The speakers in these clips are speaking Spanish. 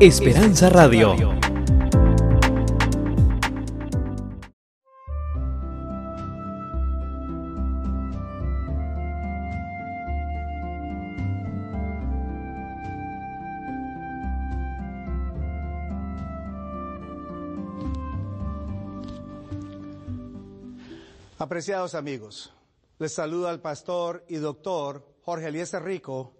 Esperanza Radio. Apreciados amigos, les saluda el pastor y doctor Jorge Eliezer Rico,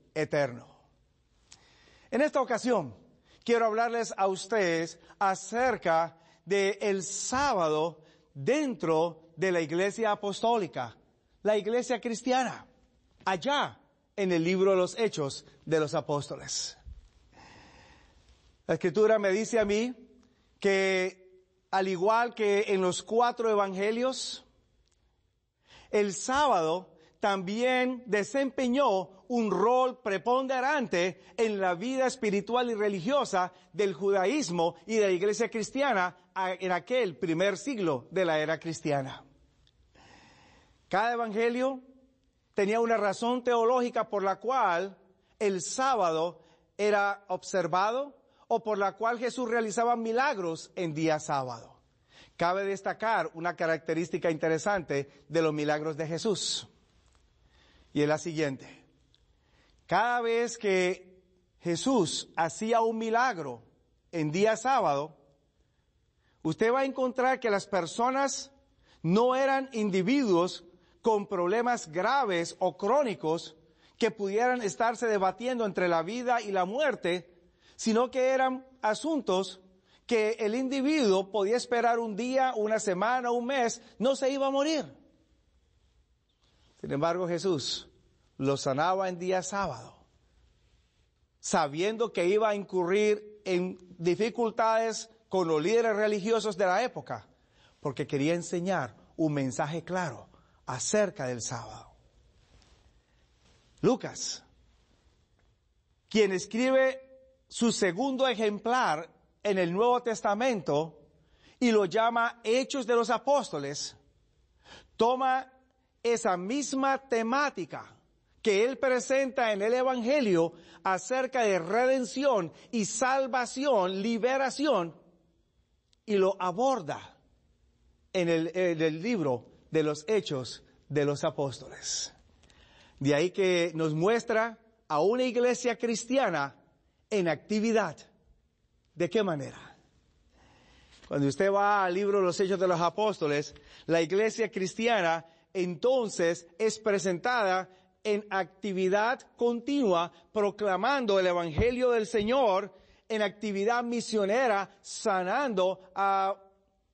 eterno. En esta ocasión, quiero hablarles a ustedes acerca del el sábado dentro de la iglesia apostólica, la iglesia cristiana, allá en el libro de los Hechos de los Apóstoles. La escritura me dice a mí que al igual que en los cuatro evangelios, el sábado también desempeñó un rol preponderante en la vida espiritual y religiosa del judaísmo y de la iglesia cristiana en aquel primer siglo de la era cristiana. Cada evangelio tenía una razón teológica por la cual el sábado era observado o por la cual Jesús realizaba milagros en día sábado. Cabe destacar una característica interesante de los milagros de Jesús y es la siguiente. Cada vez que Jesús hacía un milagro en día sábado, usted va a encontrar que las personas no eran individuos con problemas graves o crónicos que pudieran estarse debatiendo entre la vida y la muerte, sino que eran asuntos que el individuo podía esperar un día, una semana, un mes, no se iba a morir. Sin embargo, Jesús lo sanaba en día sábado, sabiendo que iba a incurrir en dificultades con los líderes religiosos de la época, porque quería enseñar un mensaje claro acerca del sábado. Lucas, quien escribe su segundo ejemplar en el Nuevo Testamento y lo llama Hechos de los Apóstoles, toma esa misma temática que él presenta en el Evangelio acerca de redención y salvación, liberación, y lo aborda en el, libro de los Hechos de los Apóstoles. De ahí que nos muestra a una iglesia cristiana en actividad. ¿De qué manera? Cuando usted va al libro de los Hechos de los Apóstoles, la iglesia cristiana entonces es presentada en actividad continua, proclamando el Evangelio del Señor, en actividad misionera, sanando a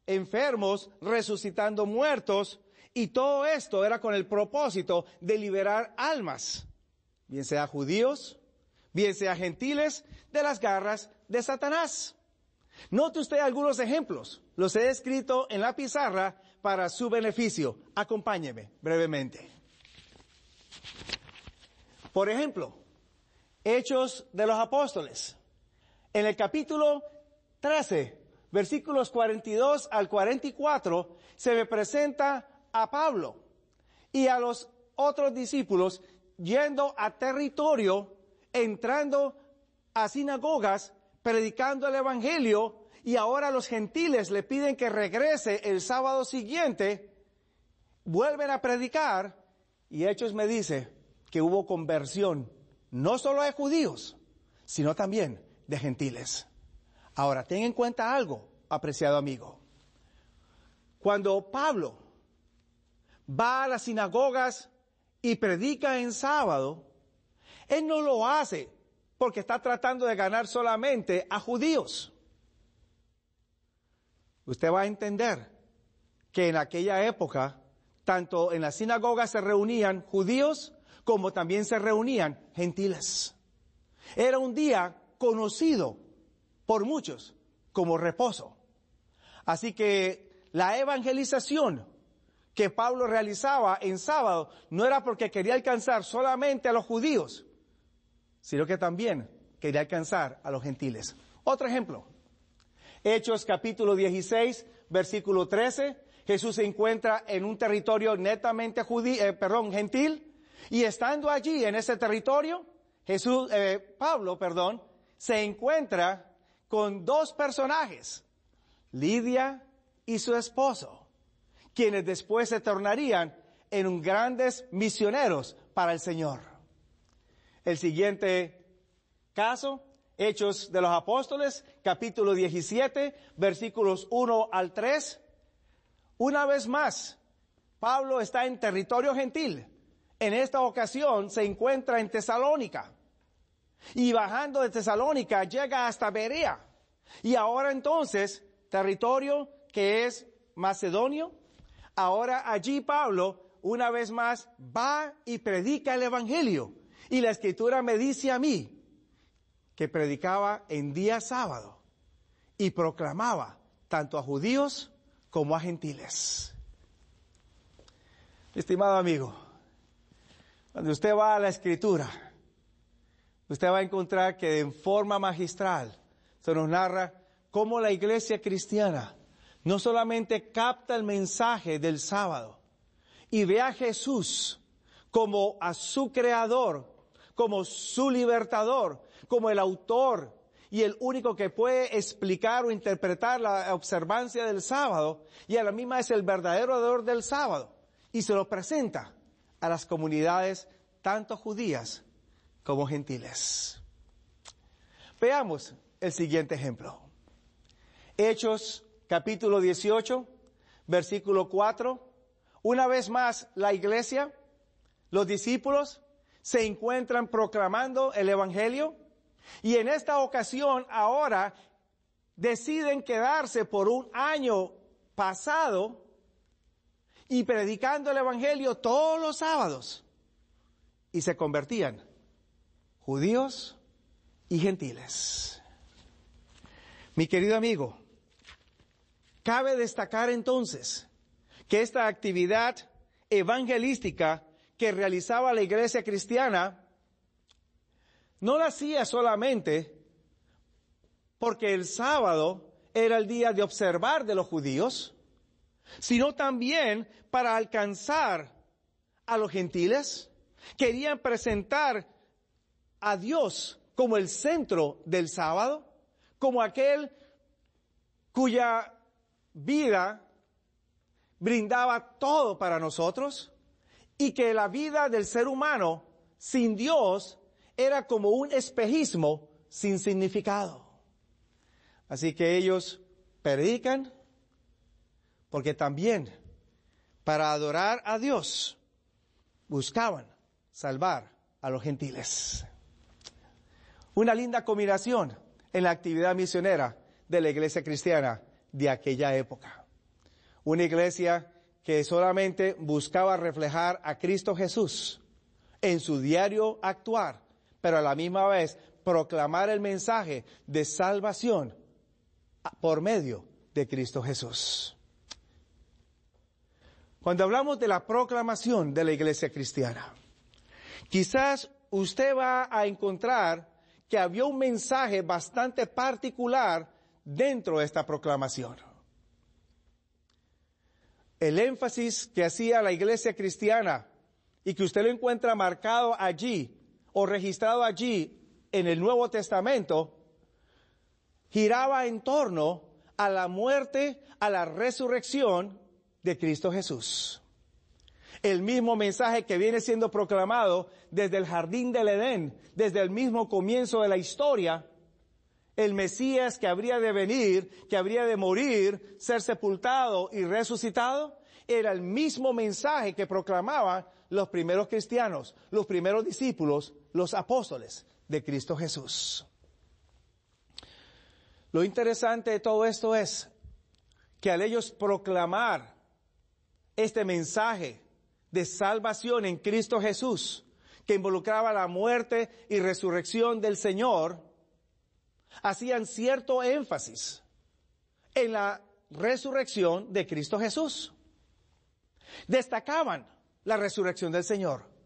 enfermos, resucitando muertos, y todo esto era con el propósito de liberar almas, bien sea judíos, bien sea gentiles, de las garras de Satanás. Note usted algunos ejemplos, los he escrito en la pizarra para su beneficio. Acompáñeme brevemente. Por ejemplo, Hechos de los Apóstoles. En el capítulo 13, versículos 42 al 44, se me presenta a Pablo y a los otros discípulos yendo a territorio, entrando a sinagogas, predicando el Evangelio, y ahora los gentiles le piden que regrese el sábado siguiente, vuelven a predicar, y Hechos me dice que hubo conversión no solo de judíos, sino también de gentiles. Ahora, ten en cuenta algo, apreciado amigo. Cuando Pablo va a las sinagogas y predica en sábado, él no lo hace porque está tratando de ganar solamente a judíos. Usted va a entender que en aquella época tanto en las sinagogas se reunían judíos como también se reunían gentiles. Era un día conocido por muchos como reposo. Así que la evangelización que Pablo realizaba en sábado no era porque quería alcanzar solamente a los judíos, sino que también quería alcanzar a los gentiles. Otro ejemplo, Hechos capítulo 16, versículo 13, Jesús se encuentra en un territorio netamente judío, eh, perdón, gentil, y estando allí en ese territorio, Jesús, eh, Pablo, perdón, se encuentra con dos personajes, Lidia y su esposo, quienes después se tornarían en grandes misioneros para el Señor. El siguiente caso, Hechos de los Apóstoles, capítulo 17, versículos 1 al 3. Una vez más, Pablo está en territorio gentil. En esta ocasión se encuentra en Tesalónica. Y bajando de Tesalónica llega hasta Berea. Y ahora entonces, territorio que es macedonio, ahora allí Pablo una vez más va y predica el Evangelio. Y la escritura me dice a mí que predicaba en día sábado y proclamaba tanto a judíos como a gentiles. Estimado amigo, cuando usted va a la escritura, usted va a encontrar que en forma magistral se nos narra cómo la iglesia cristiana no solamente capta el mensaje del sábado y ve a Jesús como a su creador, como su libertador, como el autor y el único que puede explicar o interpretar la observancia del sábado, y a la misma es el verdadero ador del sábado, y se lo presenta a las comunidades tanto judías como gentiles. Veamos el siguiente ejemplo. Hechos capítulo 18, versículo 4. Una vez más la iglesia, los discípulos, se encuentran proclamando el Evangelio y en esta ocasión ahora deciden quedarse por un año pasado y predicando el Evangelio todos los sábados. Y se convertían judíos y gentiles. Mi querido amigo, cabe destacar entonces que esta actividad evangelística que realizaba la iglesia cristiana no la hacía solamente porque el sábado era el día de observar de los judíos, sino también para alcanzar a los gentiles. Querían presentar a Dios como el centro del sábado, como aquel cuya vida brindaba todo para nosotros y que la vida del ser humano sin Dios era como un espejismo sin significado. Así que ellos predican porque también para adorar a Dios buscaban salvar a los gentiles. Una linda combinación en la actividad misionera de la iglesia cristiana de aquella época. Una iglesia que solamente buscaba reflejar a Cristo Jesús en su diario actuar pero a la misma vez proclamar el mensaje de salvación por medio de Cristo Jesús. Cuando hablamos de la proclamación de la iglesia cristiana, quizás usted va a encontrar que había un mensaje bastante particular dentro de esta proclamación. El énfasis que hacía la iglesia cristiana y que usted lo encuentra marcado allí o registrado allí en el Nuevo Testamento giraba en torno a la muerte, a la resurrección de Cristo Jesús. El mismo mensaje que viene siendo proclamado desde el jardín del Edén, desde el mismo comienzo de la historia, el Mesías que habría de venir, que habría de morir, ser sepultado y resucitado, era el mismo mensaje que proclamaban los primeros cristianos, los primeros discípulos, los apóstoles de Cristo Jesús. Lo interesante de todo esto es que al ellos proclamar este mensaje de salvación en Cristo Jesús, que involucraba la muerte y resurrección del Señor, hacían cierto énfasis en la resurrección de Cristo Jesús. Destacaban la resurrección del Señor.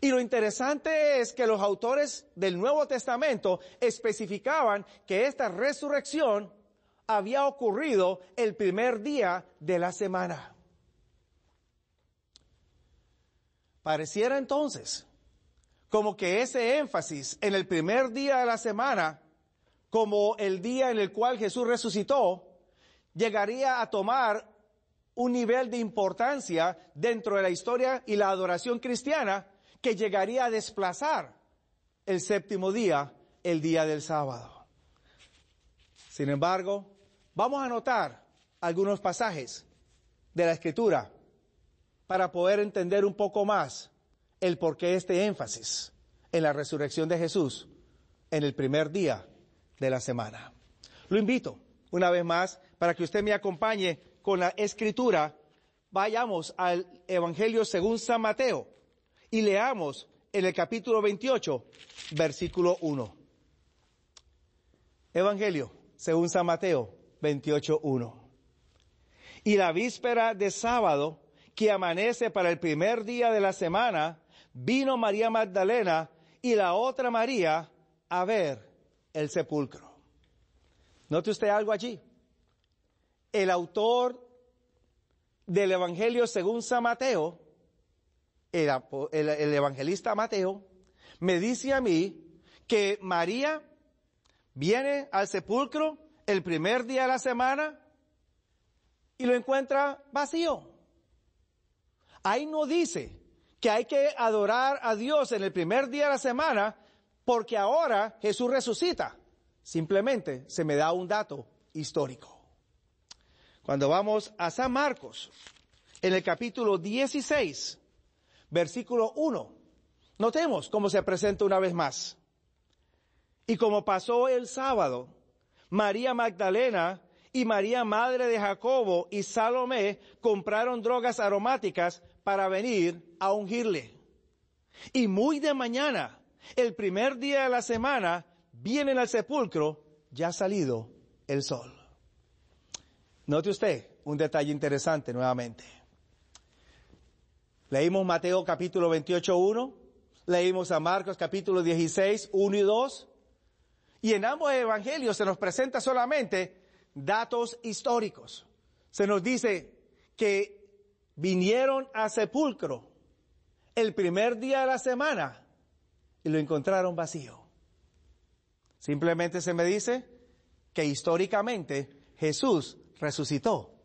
Y lo interesante es que los autores del Nuevo Testamento especificaban que esta resurrección había ocurrido el primer día de la semana. Pareciera entonces como que ese énfasis en el primer día de la semana, como el día en el cual Jesús resucitó, llegaría a tomar un nivel de importancia dentro de la historia y la adoración cristiana que llegaría a desplazar el séptimo día, el día del sábado. Sin embargo, vamos a notar algunos pasajes de la escritura para poder entender un poco más el por qué este énfasis en la resurrección de Jesús en el primer día de la semana. Lo invito una vez más para que usted me acompañe con la escritura. Vayamos al Evangelio según San Mateo y leamos en el capítulo 28, versículo 1. Evangelio según San Mateo 28, 1. Y la víspera de sábado, que amanece para el primer día de la semana, vino María Magdalena y la otra María a ver el sepulcro. Note usted algo allí. El autor del Evangelio según San Mateo, el, evangelista Mateo, me dice a mí que María viene al sepulcro el primer día de la semana y lo encuentra vacío. Ahí no dice que hay que adorar a Dios en el primer día de la semana porque ahora Jesús resucita. Simplemente se me da un dato histórico. Cuando vamos a San Marcos, en el capítulo 16, versículo 1, notemos cómo se presenta una vez más. Y como pasó el sábado, María Magdalena y María Madre de Jacobo y Salomé compraron drogas aromáticas para venir a ungirle. Y muy de mañana, el primer día de la semana, vienen al sepulcro, ya ha salido el sol. Note usted un detalle interesante nuevamente. Leímos Mateo capítulo 28, 1, leímos a Marcos capítulo 16, 1 y 2, y en ambos evangelios se nos presenta solamente datos históricos. Se nos dice que vinieron a sepulcro el primer día de la semana y lo encontraron vacío. Simplemente se me dice que históricamente Jesús resucitó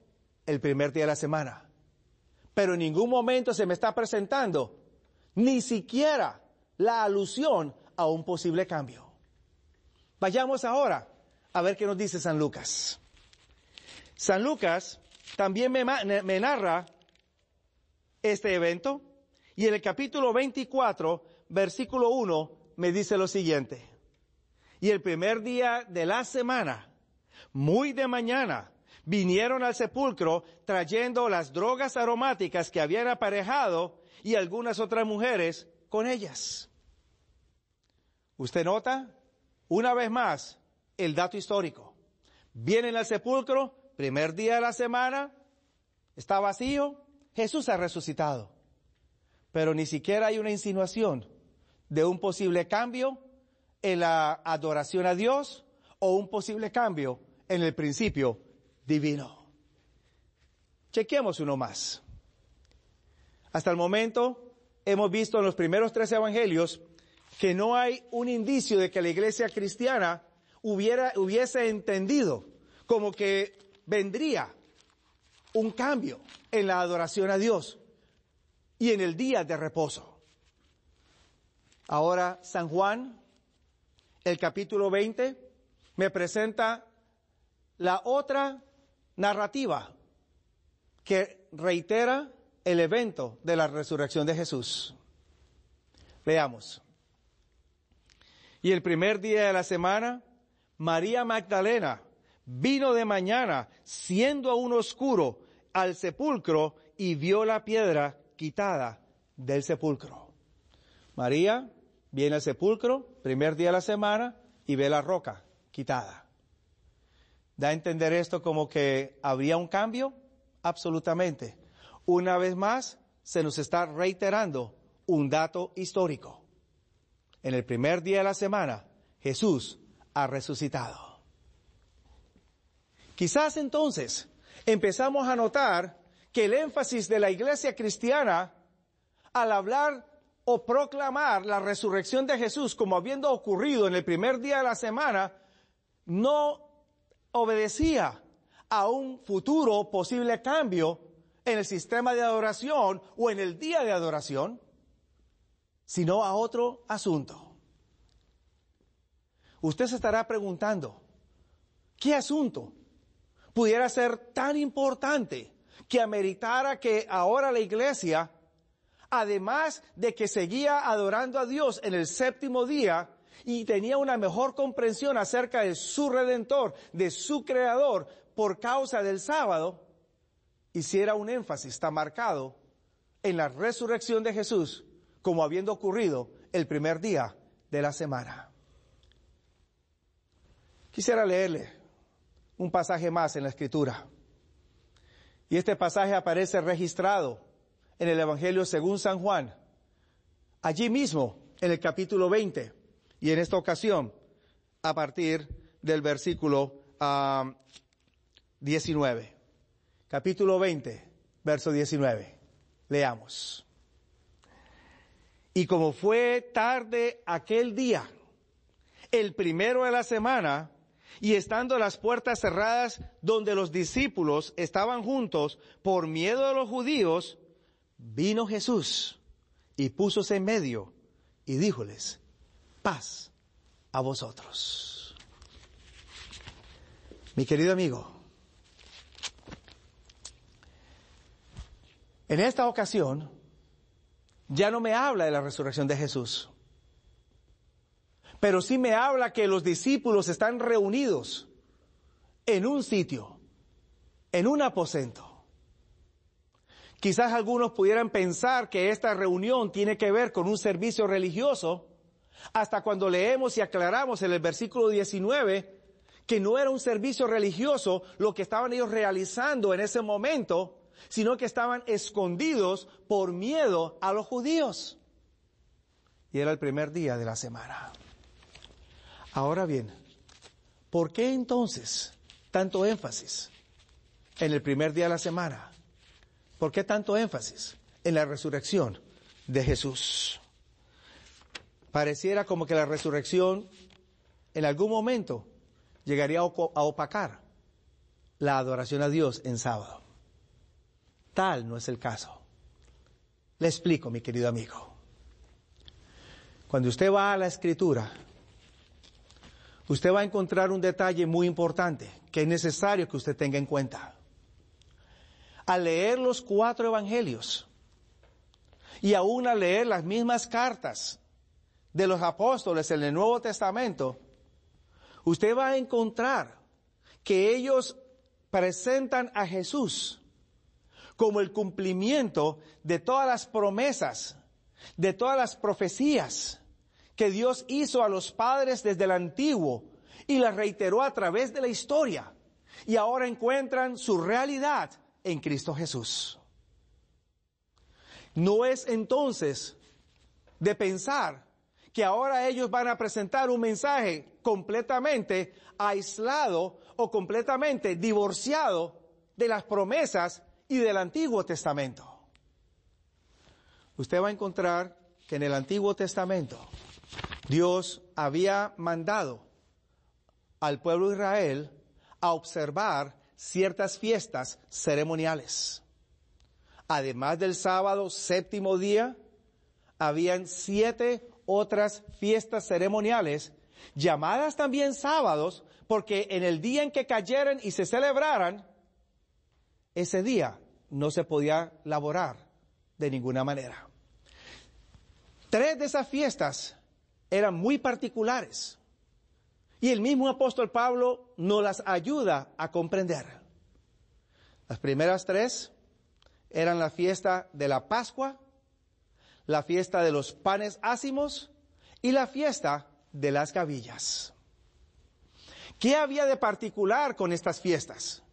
el primer día de la semana. Pero en ningún momento se me está presentando ni siquiera la alusión a un posible cambio. Vayamos ahora a ver qué nos dice San Lucas. San Lucas también me, narra este evento y en el capítulo 24, versículo 1, me dice lo siguiente. Y el primer día de la semana, muy de mañana, vinieron al sepulcro trayendo las drogas aromáticas que habían aparejado y algunas otras mujeres con ellas. ¿Usted nota? Una vez más, el dato histórico. Vienen al sepulcro, primer día de la semana, está vacío, Jesús ha resucitado. Pero ni siquiera hay una insinuación de un posible cambio en la adoración a Dios o un posible cambio en el principio divino. Chequemos uno más. Hasta el momento hemos visto en los primeros tres evangelios que no hay un indicio de que la iglesia cristiana hubiera, hubiese entendido como que vendría un cambio en la adoración a Dios y en el día de reposo. Ahora San Juan, el capítulo 20, me presenta la otra narrativa que reitera el evento de la resurrección de Jesús. Veamos. Y el primer día de la semana, María Magdalena vino de mañana, siendo aún oscuro, al sepulcro y vio la piedra quitada del sepulcro. María viene al sepulcro, primer día de la semana, y ve la roca quitada. ¿Da a entender esto como que habría un cambio? Absolutamente. Una vez más, se nos está reiterando un dato histórico. En el primer día de la semana, Jesús ha resucitado. Quizás entonces empezamos a notar que el énfasis de la iglesia cristiana al hablar o proclamar la resurrección de Jesús como habiendo ocurrido en el primer día de la semana, no obedecía a un futuro posible cambio en el sistema de adoración o en el día de adoración, sino a otro asunto. Usted se estará preguntando, ¿qué asunto pudiera ser tan importante que ameritara que ahora la iglesia, además de que seguía adorando a Dios en el séptimo día, y tenía una mejor comprensión acerca de su redentor, de su creador, por causa del sábado, hiciera un énfasis está marcado en la resurrección de Jesús como habiendo ocurrido el primer día de la semana. Quisiera leerle un pasaje más en la escritura. Y este pasaje aparece registrado en el Evangelio según San Juan, allí mismo en el capítulo 20, y en esta ocasión a partir del versículo 19 capítulo 20, verso 19. Leamos. Y como fue tarde aquel día, el primero de la semana, y estando las puertas cerradas donde los discípulos estaban juntos por miedo de los judíos, vino Jesús y púsose en medio y díjoles, paz a vosotros. Mi querido amigo, En esta ocasión, ya no me habla de la resurrección de Jesús, pero sí me habla que los discípulos están reunidos en un sitio, en un aposento. Quizás algunos pudieran pensar que esta reunión tiene que ver con un servicio religioso, hasta cuando leemos y aclaramos en el versículo 19 que no era un servicio religioso lo que estaban ellos realizando en ese momento, sino que estaban escondidos por miedo a los judíos. Y era el primer día de la semana. Ahora bien, ¿por qué entonces tanto énfasis en el primer día de la semana? ¿Por qué tanto énfasis en la resurrección de Jesús? Pareciera como que la resurrección en algún momento llegaría a opacar la adoración a Dios en sábado. Tal no es el caso. Le explico, mi querido amigo. Cuando usted va a la escritura, usted va a encontrar un detalle muy importante que es necesario que usted tenga en cuenta. Al leer los cuatro evangelios y aún al leer las mismas cartas de los apóstoles en el Nuevo Testamento, usted va a encontrar que ellos presentan a Jesús como el cumplimiento de todas las promesas, de todas las profecías que Dios hizo a los padres desde el antiguo y las reiteró a través de la historia. Y ahora encuentran su realidad en Cristo Jesús. No es entonces de pensar que ahora ellos van a presentar un mensaje completamente aislado o completamente divorciado de las promesas y del Antiguo Testamento. Usted va a encontrar que en el Antiguo Testamento Dios había mandado al pueblo de Israel a observar ciertas fiestas ceremoniales. Además del sábado séptimo día, habían siete otras fiestas ceremoniales, llamadas también sábados, porque en el día en que cayeran y se celebraran, ese día no se podía laborar de ninguna manera. Tres de esas fiestas eran muy particulares y el mismo apóstol Pablo nos las ayuda a comprender. Las primeras tres eran la fiesta de la Pascua, la fiesta de los panes ácimos y la fiesta de las gavillas. ¿Qué había de particular con estas fiestas?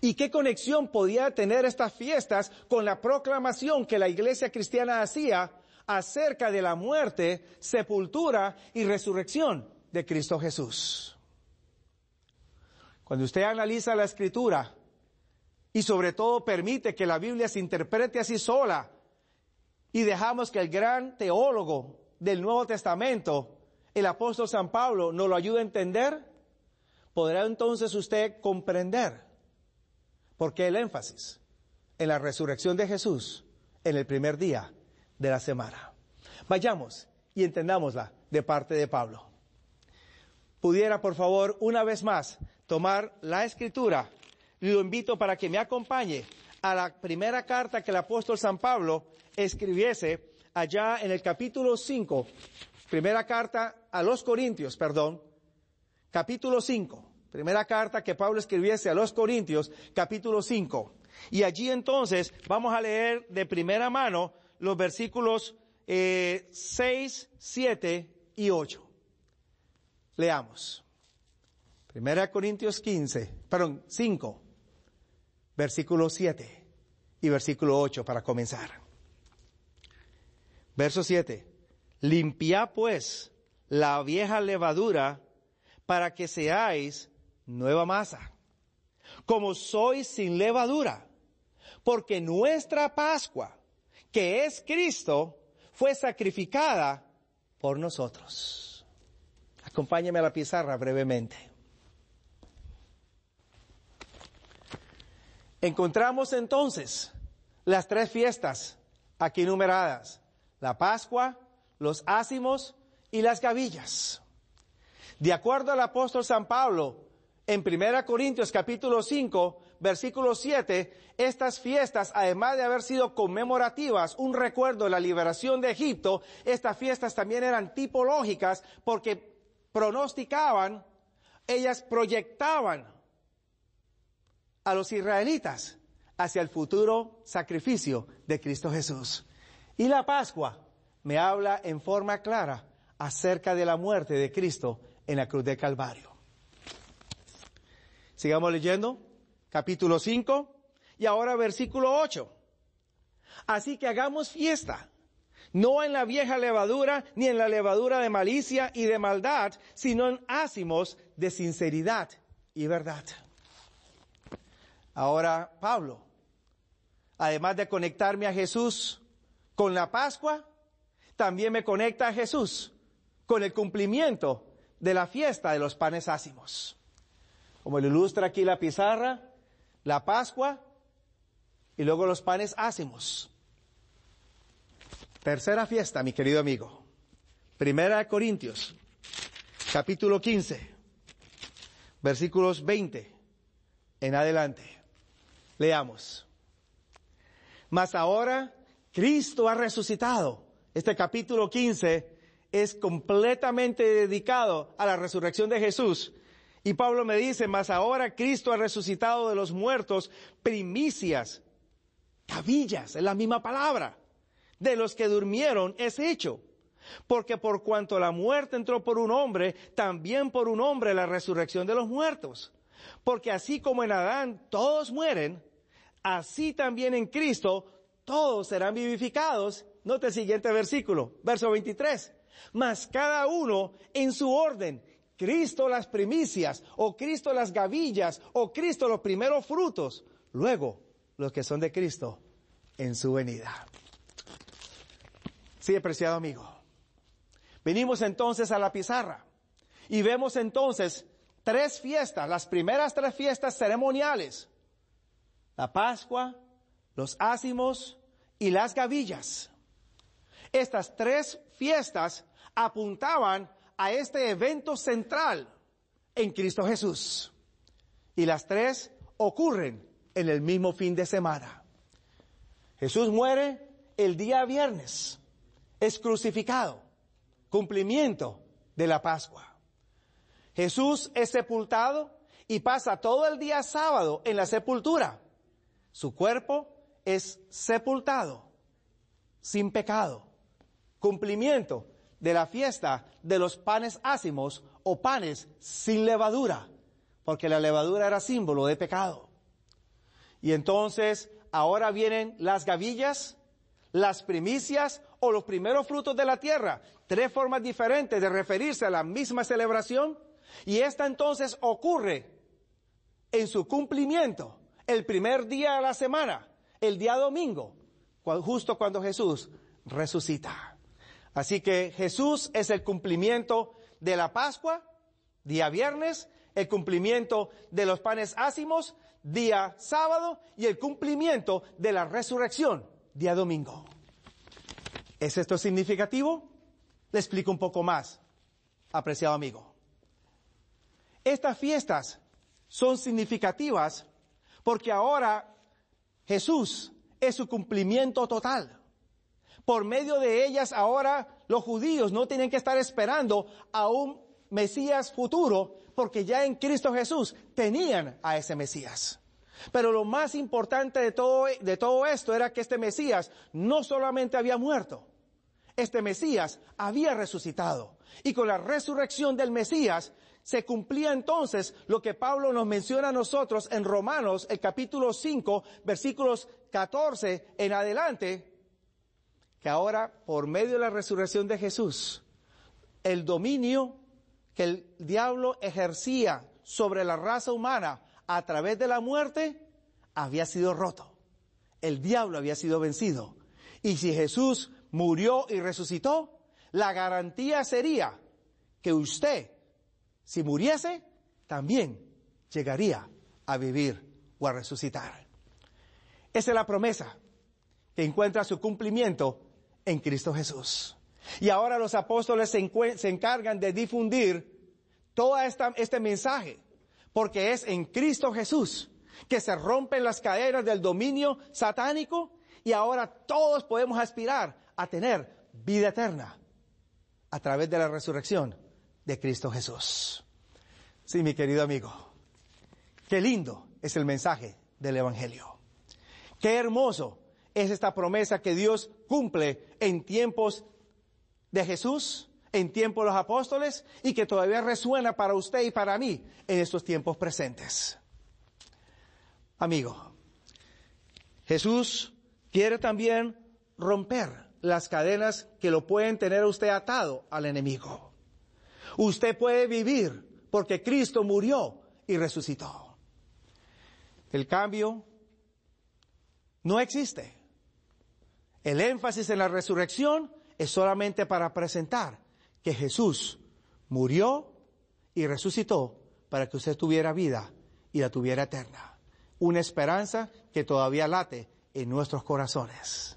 ¿Y qué conexión podía tener estas fiestas con la proclamación que la iglesia cristiana hacía acerca de la muerte, sepultura y resurrección de Cristo Jesús? Cuando usted analiza la escritura y sobre todo permite que la Biblia se interprete así sola y dejamos que el gran teólogo del Nuevo Testamento, el apóstol San Pablo, nos lo ayude a entender, podrá entonces usted comprender por qué el énfasis en la resurrección de Jesús en el primer día de la semana. Vayamos y entendámosla de parte de Pablo. Pudiera, por favor, una vez más tomar la escritura, lo invito para que me acompañe a la primera carta que el apóstol San Pablo escribiese allá en el capítulo 5, primera carta a los Corintios, perdón, capítulo 5, primera carta que Pablo escribiese a los Corintios, capítulo 5. Y allí entonces vamos a leer de primera mano los versículos eh, 6, 7 y 8. Leamos. Primera Corintios 15, perdón, 5, versículo 7 y versículo 8 para comenzar. Verso 7. Limpia pues la vieja levadura para que seáis nueva masa, como sois sin levadura, porque nuestra Pascua, que es Cristo, fue sacrificada por nosotros. Acompáñame a la pizarra brevemente. Encontramos entonces las tres fiestas aquí numeradas, la Pascua, los ácimos y las gavillas. De acuerdo al apóstol San Pablo, en 1 Corintios capítulo 5, versículo 7, estas fiestas, además de haber sido conmemorativas, un recuerdo de la liberación de Egipto, estas fiestas también eran tipológicas porque pronosticaban, ellas proyectaban a los israelitas hacia el futuro sacrificio de Cristo Jesús. Y la Pascua me habla en forma clara acerca de la muerte de Cristo en la cruz de Calvario. Sigamos leyendo, capítulo 5 y ahora versículo 8. Así que hagamos fiesta, no en la vieja levadura ni en la levadura de malicia y de maldad, sino en ácimos de sinceridad y verdad. Ahora, Pablo, además de conectarme a Jesús con la Pascua, también me conecta a Jesús con el cumplimiento de la fiesta de los panes ácimos. Como lo ilustra aquí la pizarra, la Pascua y luego los panes ácimos. Tercera fiesta, mi querido amigo. Primera de Corintios, capítulo 15, versículos 20 en adelante. Leamos. Mas ahora Cristo ha resucitado. Este capítulo 15 es completamente dedicado a la resurrección de Jesús. Y Pablo me dice, mas ahora Cristo ha resucitado de los muertos, primicias, cabillas, es la misma palabra, de los que durmieron es hecho. Porque por cuanto la muerte entró por un hombre, también por un hombre la resurrección de los muertos. Porque así como en Adán todos mueren, así también en Cristo todos serán vivificados. Note el siguiente versículo, verso 23. Mas cada uno en su orden. Cristo las primicias, o Cristo las gavillas, o Cristo los primeros frutos. Luego, los que son de Cristo en su venida. Sí, apreciado amigo. Venimos entonces a la pizarra y vemos entonces tres fiestas, las primeras tres fiestas ceremoniales la Pascua, los ácimos y las gavillas. Estas tres fiestas apuntaban a este evento central en Cristo Jesús. Y las tres ocurren en el mismo fin de semana. Jesús muere el día viernes, es crucificado, cumplimiento de la Pascua. Jesús es sepultado y pasa todo el día sábado en la sepultura su cuerpo es sepultado sin pecado. Cumplimiento de la fiesta de los panes ácimos o panes sin levadura, porque la levadura era símbolo de pecado. Y entonces ahora vienen las gavillas, las primicias o los primeros frutos de la tierra. Tres formas diferentes de referirse a la misma celebración. Y esta entonces ocurre en su cumplimiento el primer día de la semana, el día domingo, justo cuando Jesús resucita. Así que Jesús es el cumplimiento de la Pascua, día viernes, el cumplimiento de los panes ácimos, día sábado, y el cumplimiento de la resurrección, día domingo. ¿Es esto significativo? Le explico un poco más, apreciado amigo. Estas fiestas son significativas porque ahora Jesús es su cumplimiento total. Por medio de ellas ahora los judíos no tienen que estar esperando a un Mesías futuro porque ya en Cristo Jesús tenían a ese Mesías. Pero lo más importante de todo, de todo esto era que este Mesías no solamente había muerto, este Mesías había resucitado. Y con la resurrección del Mesías se cumplía entonces lo que Pablo nos menciona a nosotros en Romanos, el capítulo 5, versículos 14 en adelante, que ahora por medio de la resurrección de Jesús, el dominio que el diablo ejercía sobre la raza humana a través de la muerte había sido roto. El diablo había sido vencido. Y si Jesús murió y resucitó, la garantía sería que usted, si muriese, también llegaría a vivir o a resucitar. Esa es la promesa que encuentra su cumplimiento en Cristo Jesús. Y ahora los apóstoles se, encargan de difundir todo este mensaje, porque es en Cristo Jesús que se rompen las cadenas del dominio satánico y ahora todos podemos aspirar a tener vida eterna a través de la resurrección de Cristo Jesús. Sí, mi querido amigo, qué lindo es el mensaje del Evangelio. Qué hermoso es esta promesa que Dios cumple en tiempos de Jesús, en tiempos de los apóstoles y que todavía resuena para usted y para mí en estos tiempos presentes. Amigo, Jesús quiere también romper las cadenas que lo pueden tener usted atado al enemigo. Usted puede vivir porque Cristo murió y resucitó. El cambio no existe. El énfasis en la resurrección es solamente para presentar que Jesús murió y resucitó para que usted tuviera vida y la tuviera eterna. Una esperanza que todavía late en nuestros corazones.